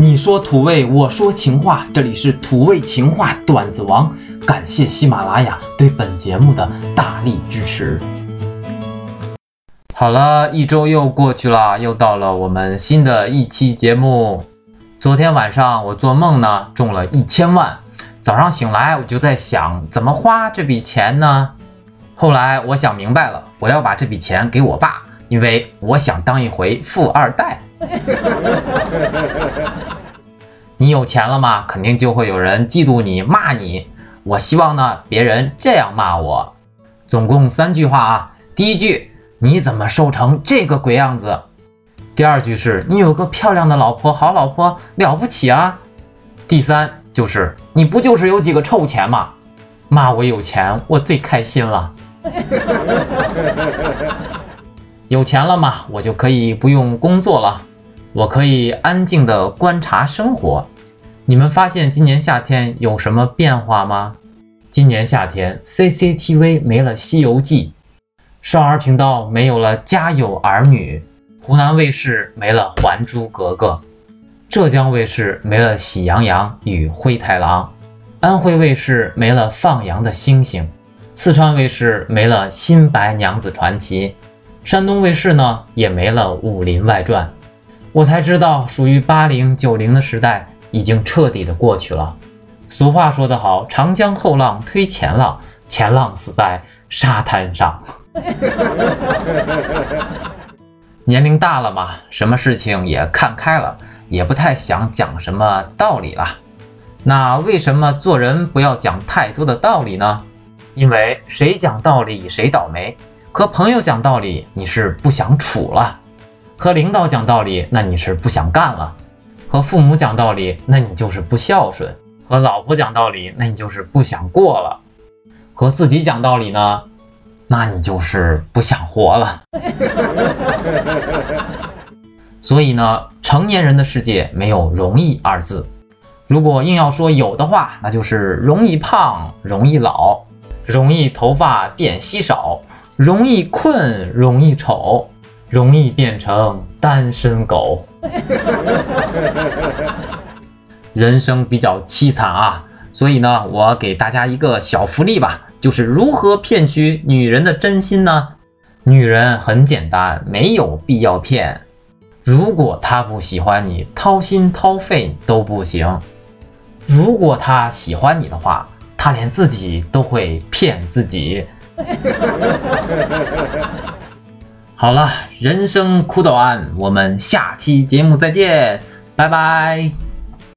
你说土味，我说情话，这里是土味情话段子王。感谢喜马拉雅对本节目的大力支持。好了，一周又过去了，又到了我们新的一期节目。昨天晚上我做梦呢，中了一千万。早上醒来，我就在想怎么花这笔钱呢？后来我想明白了，我要把这笔钱给我爸，因为我想当一回富二代。你有钱了吗？肯定就会有人嫉妒你、骂你。我希望呢，别人这样骂我。总共三句话啊。第一句，你怎么瘦成这个鬼样子？第二句是你有个漂亮的老婆，好老婆了不起啊。第三就是你不就是有几个臭钱吗？骂我有钱，我最开心了。有钱了嘛，我就可以不用工作了。我可以安静的观察生活。你们发现今年夏天有什么变化吗？今年夏天，CCTV 没了《西游记》，少儿频道没有了《家有儿女》，湖南卫视没了《还珠格格》，浙江卫视没了《喜羊羊与灰太狼》，安徽卫视没了《放羊的星星》，四川卫视没了《新白娘子传奇》，山东卫视呢也没了《武林外传》。我才知道，属于八零九零的时代已经彻底的过去了。俗话说得好，长江后浪推前浪，前浪死在沙滩上。年龄大了嘛，什么事情也看开了，也不太想讲什么道理了。那为什么做人不要讲太多的道理呢？因为谁讲道理谁倒霉。和朋友讲道理，你是不想处了。和领导讲道理，那你是不想干了；和父母讲道理，那你就是不孝顺；和老婆讲道理，那你就是不想过了；和自己讲道理呢，那你就是不想活了。所以呢，成年人的世界没有容易二字。如果硬要说有的话，那就是容易胖、容易老、容易头发变稀少、容易困、容易丑。容易变成单身狗，人生比较凄惨啊！所以呢，我给大家一个小福利吧，就是如何骗取女人的真心呢？女人很简单，没有必要骗。如果她不喜欢你，掏心掏肺都不行；如果她喜欢你的话，她连自己都会骗自己。好了，人生苦短，我们下期节目再见，拜拜。